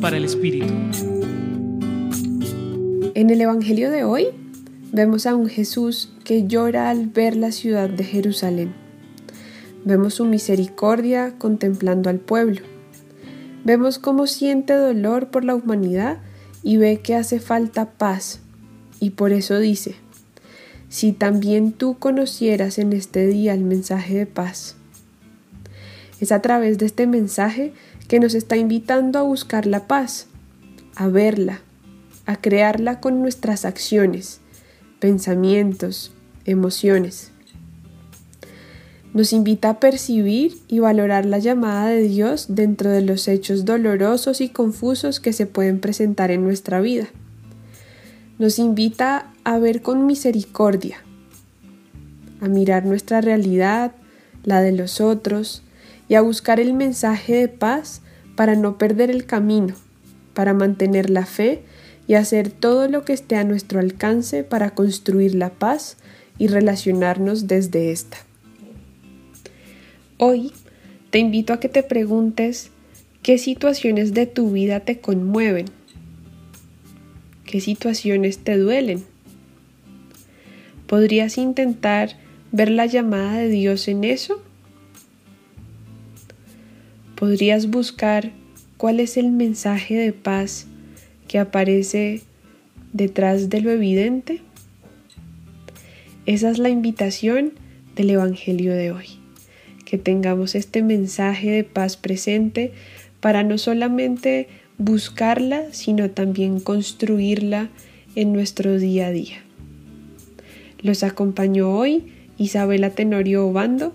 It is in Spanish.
Para el Espíritu. En el Evangelio de hoy vemos a un Jesús que llora al ver la ciudad de Jerusalén. Vemos su misericordia contemplando al pueblo. Vemos cómo siente dolor por la humanidad y ve que hace falta paz. Y por eso dice, si también tú conocieras en este día el mensaje de paz. Es a través de este mensaje que nos está invitando a buscar la paz, a verla, a crearla con nuestras acciones, pensamientos, emociones nos invita a percibir y valorar la llamada de Dios dentro de los hechos dolorosos y confusos que se pueden presentar en nuestra vida. Nos invita a ver con misericordia, a mirar nuestra realidad, la de los otros, y a buscar el mensaje de paz para no perder el camino, para mantener la fe y hacer todo lo que esté a nuestro alcance para construir la paz y relacionarnos desde esta. Hoy te invito a que te preguntes qué situaciones de tu vida te conmueven, qué situaciones te duelen. ¿Podrías intentar ver la llamada de Dios en eso? ¿Podrías buscar cuál es el mensaje de paz que aparece detrás de lo evidente? Esa es la invitación del Evangelio de hoy que tengamos este mensaje de paz presente para no solamente buscarla, sino también construirla en nuestro día a día. Los acompañó hoy Isabela Tenorio Obando